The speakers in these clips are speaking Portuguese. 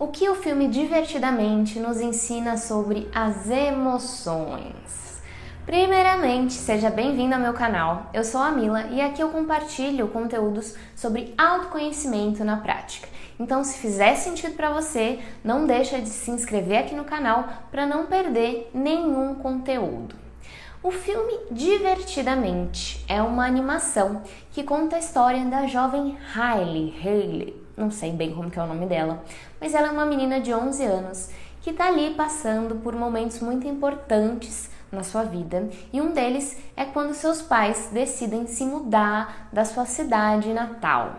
O que o filme Divertidamente nos ensina sobre as emoções? Primeiramente, seja bem-vindo ao meu canal. Eu sou a Mila e aqui eu compartilho conteúdos sobre autoconhecimento na prática. Então, se fizer sentido para você, não deixa de se inscrever aqui no canal para não perder nenhum conteúdo. O filme Divertidamente é uma animação que conta a história da jovem Hailey, Hailey, não sei bem como que é o nome dela, mas ela é uma menina de 11 anos que está ali passando por momentos muito importantes na sua vida, e um deles é quando seus pais decidem se mudar da sua cidade natal.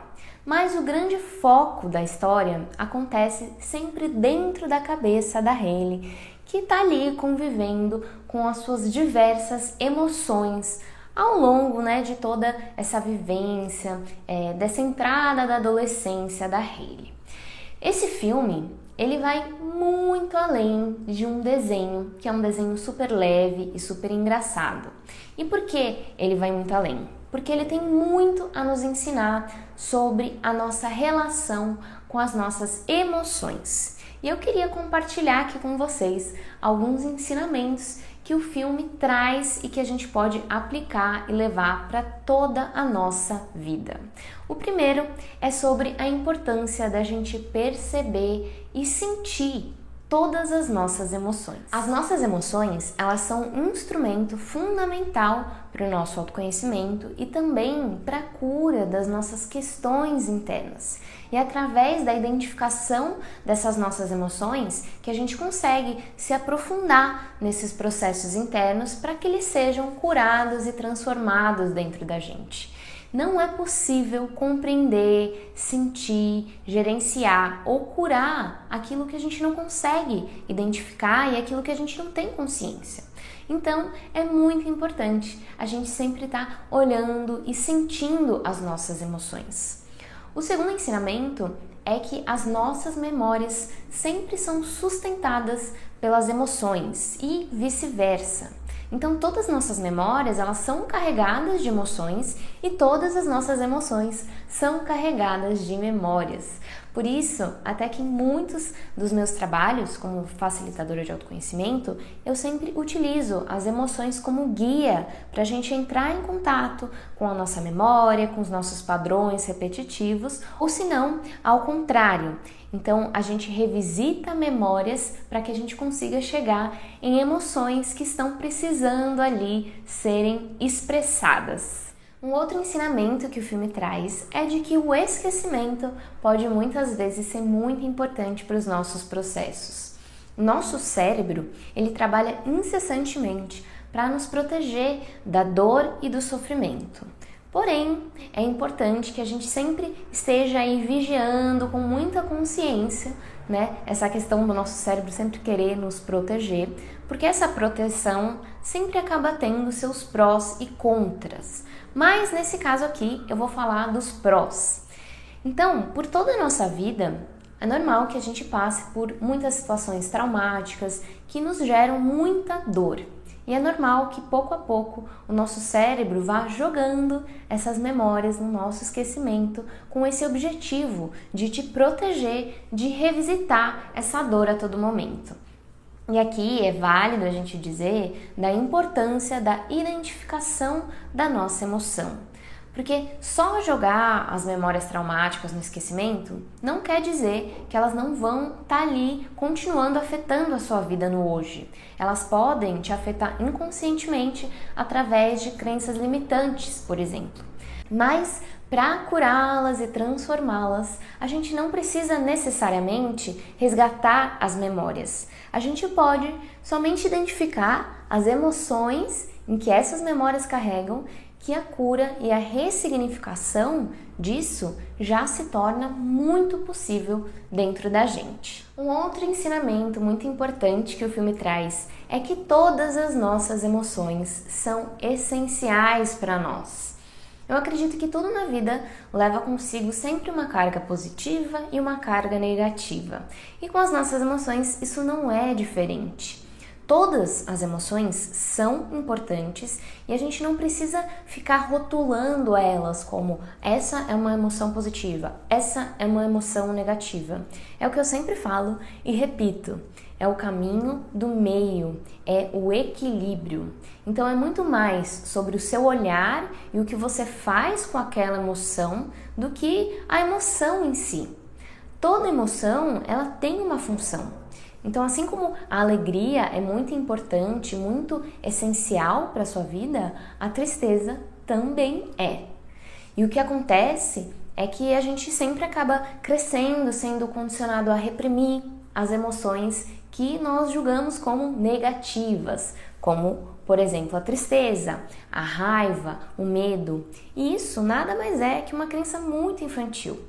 Mas o grande foco da história acontece sempre dentro da cabeça da Hailey, que está ali convivendo com as suas diversas emoções ao longo né, de toda essa vivência, é, dessa entrada da adolescência da Hayley. Esse filme ele vai muito além de um desenho, que é um desenho super leve e super engraçado. E por que ele vai muito além? Porque ele tem muito a nos ensinar sobre a nossa relação com as nossas emoções. E eu queria compartilhar aqui com vocês alguns ensinamentos que o filme traz e que a gente pode aplicar e levar para toda a nossa vida. O primeiro é sobre a importância da gente perceber e sentir todas as nossas emoções. As nossas emoções, elas são um instrumento fundamental para o nosso autoconhecimento e também para a cura das nossas questões internas. E é através da identificação dessas nossas emoções que a gente consegue se aprofundar nesses processos internos para que eles sejam curados e transformados dentro da gente. Não é possível compreender, sentir, gerenciar ou curar aquilo que a gente não consegue identificar e aquilo que a gente não tem consciência. Então é muito importante a gente sempre estar tá olhando e sentindo as nossas emoções. O segundo ensinamento é que as nossas memórias sempre são sustentadas pelas emoções e vice-versa. Então todas as nossas memórias, elas são carregadas de emoções e todas as nossas emoções são carregadas de memórias. Por isso, até que em muitos dos meus trabalhos como facilitadora de autoconhecimento, eu sempre utilizo as emoções como guia para a gente entrar em contato com a nossa memória, com os nossos padrões repetitivos, ou se não, ao contrário. Então, a gente revisita memórias para que a gente consiga chegar em emoções que estão precisando ali serem expressadas. Um outro ensinamento que o filme traz é de que o esquecimento pode muitas vezes ser muito importante para os nossos processos. Nosso cérebro, ele trabalha incessantemente para nos proteger da dor e do sofrimento. Porém, é importante que a gente sempre esteja aí vigiando com muita consciência, né? Essa questão do nosso cérebro sempre querer nos proteger, porque essa proteção sempre acaba tendo seus prós e contras. Mas nesse caso aqui, eu vou falar dos prós. Então, por toda a nossa vida, é normal que a gente passe por muitas situações traumáticas que nos geram muita dor. E é normal que pouco a pouco o nosso cérebro vá jogando essas memórias no nosso esquecimento com esse objetivo de te proteger, de revisitar essa dor a todo momento. E aqui é válido a gente dizer da importância da identificação da nossa emoção. Porque só jogar as memórias traumáticas no esquecimento não quer dizer que elas não vão estar tá ali continuando afetando a sua vida no hoje. Elas podem te afetar inconscientemente através de crenças limitantes, por exemplo. Mas para curá-las e transformá-las, a gente não precisa necessariamente resgatar as memórias. A gente pode somente identificar as emoções em que essas memórias carregam que a cura e a ressignificação disso já se torna muito possível dentro da gente. Um outro ensinamento muito importante que o filme traz é que todas as nossas emoções são essenciais para nós. Eu acredito que tudo na vida leva consigo sempre uma carga positiva e uma carga negativa. E com as nossas emoções isso não é diferente. Todas as emoções são importantes e a gente não precisa ficar rotulando elas como essa é uma emoção positiva, essa é uma emoção negativa. É o que eu sempre falo e repito: é o caminho do meio, é o equilíbrio. Então é muito mais sobre o seu olhar e o que você faz com aquela emoção do que a emoção em si. Toda emoção, ela tem uma função. Então, assim como a alegria é muito importante, muito essencial para a sua vida, a tristeza também é. E o que acontece é que a gente sempre acaba crescendo, sendo condicionado a reprimir as emoções que nós julgamos como negativas, como, por exemplo, a tristeza, a raiva, o medo. E isso nada mais é que uma crença muito infantil.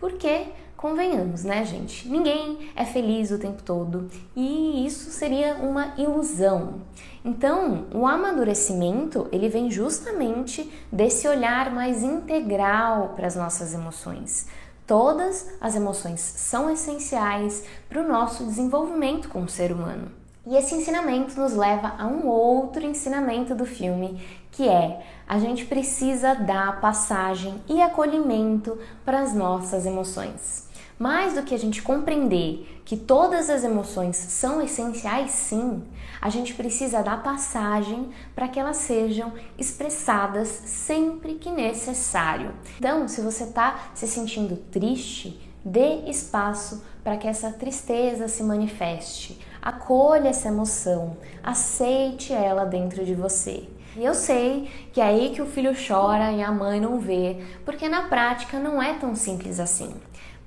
Porque Convenhamos, né, gente? Ninguém é feliz o tempo todo e isso seria uma ilusão. Então, o amadurecimento, ele vem justamente desse olhar mais integral para as nossas emoções. Todas as emoções são essenciais para o nosso desenvolvimento como ser humano. E esse ensinamento nos leva a um outro ensinamento do filme, que é a gente precisa dar passagem e acolhimento para as nossas emoções. Mais do que a gente compreender que todas as emoções são essenciais, sim, a gente precisa dar passagem para que elas sejam expressadas sempre que necessário. Então, se você está se sentindo triste, dê espaço para que essa tristeza se manifeste. Acolha essa emoção, aceite ela dentro de você. E eu sei que é aí que o filho chora e a mãe não vê, porque na prática não é tão simples assim.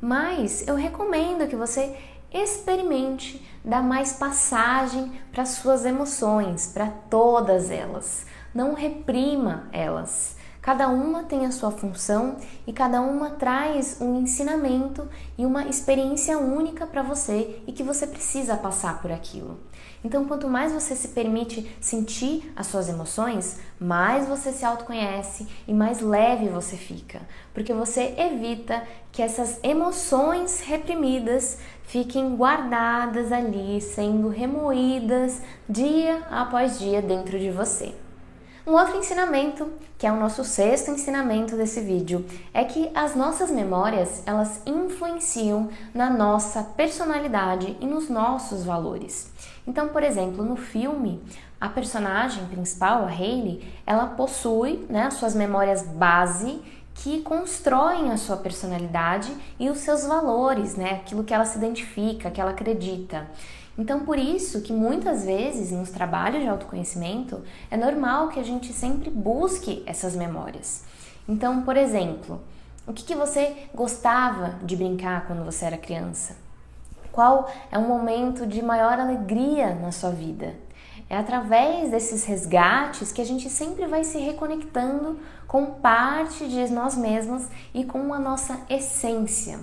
Mas eu recomendo que você experimente dar mais passagem para suas emoções, para todas elas. Não reprima elas. Cada uma tem a sua função e cada uma traz um ensinamento e uma experiência única para você e que você precisa passar por aquilo. Então, quanto mais você se permite sentir as suas emoções, mais você se autoconhece e mais leve você fica, porque você evita que essas emoções reprimidas fiquem guardadas ali, sendo remoídas dia após dia dentro de você. Um outro ensinamento, que é o nosso sexto ensinamento desse vídeo, é que as nossas memórias, elas influenciam na nossa personalidade e nos nossos valores. Então, por exemplo, no filme, a personagem principal, a Hayley, ela possui né, as suas memórias base que constroem a sua personalidade e os seus valores, né? Aquilo que ela se identifica, que ela acredita. Então, por isso que muitas vezes nos trabalhos de autoconhecimento é normal que a gente sempre busque essas memórias. Então, por exemplo, o que, que você gostava de brincar quando você era criança? Qual é o momento de maior alegria na sua vida? É através desses resgates que a gente sempre vai se reconectando com parte de nós mesmos e com a nossa essência.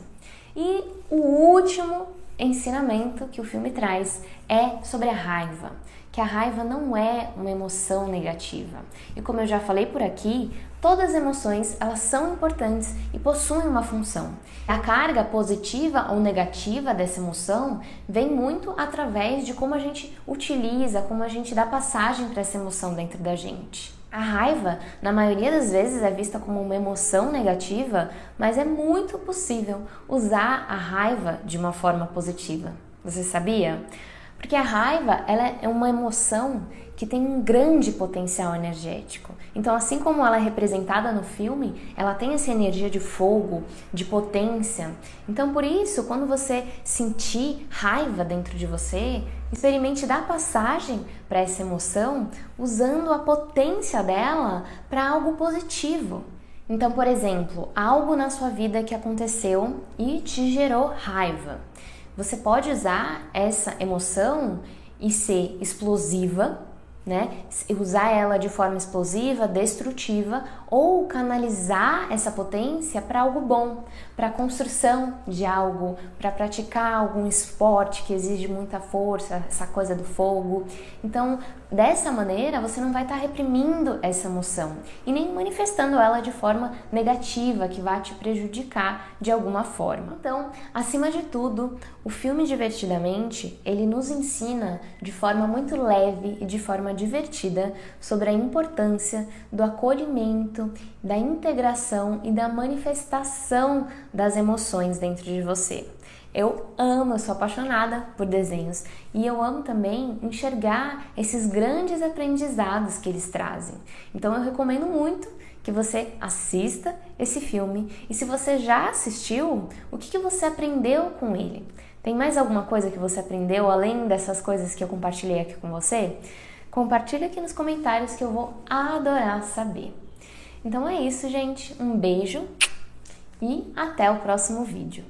E o último ensinamento que o filme traz é sobre a raiva, que a raiva não é uma emoção negativa. E como eu já falei por aqui, todas as emoções elas são importantes e possuem uma função. A carga positiva ou negativa dessa emoção vem muito através de como a gente utiliza, como a gente dá passagem para essa emoção dentro da gente. A raiva, na maioria das vezes, é vista como uma emoção negativa, mas é muito possível usar a raiva de uma forma positiva. Você sabia? Porque a raiva ela é uma emoção que tem um grande potencial energético. Então, assim como ela é representada no filme, ela tem essa energia de fogo, de potência. Então, por isso, quando você sentir raiva dentro de você, experimente dar passagem para essa emoção usando a potência dela para algo positivo. Então, por exemplo, algo na sua vida que aconteceu e te gerou raiva. Você pode usar essa emoção e ser explosiva, né? Usar ela de forma explosiva, destrutiva ou canalizar essa potência para algo bom, para a construção de algo, para praticar algum esporte que exige muita força, essa coisa do fogo. Então, dessa maneira, você não vai estar tá reprimindo essa emoção e nem manifestando ela de forma negativa que vai te prejudicar de alguma forma. Então, acima de tudo, o filme Divertidamente, ele nos ensina de forma muito leve e de forma divertida sobre a importância do acolhimento, da integração e da manifestação das emoções dentro de você. Eu amo, eu sou apaixonada por desenhos e eu amo também enxergar esses grandes aprendizados que eles trazem. Então eu recomendo muito que você assista esse filme e se você já assistiu, o que, que você aprendeu com ele? Tem mais alguma coisa que você aprendeu além dessas coisas que eu compartilhei aqui com você? Compartilha aqui nos comentários que eu vou adorar saber. Então é isso, gente. Um beijo e até o próximo vídeo.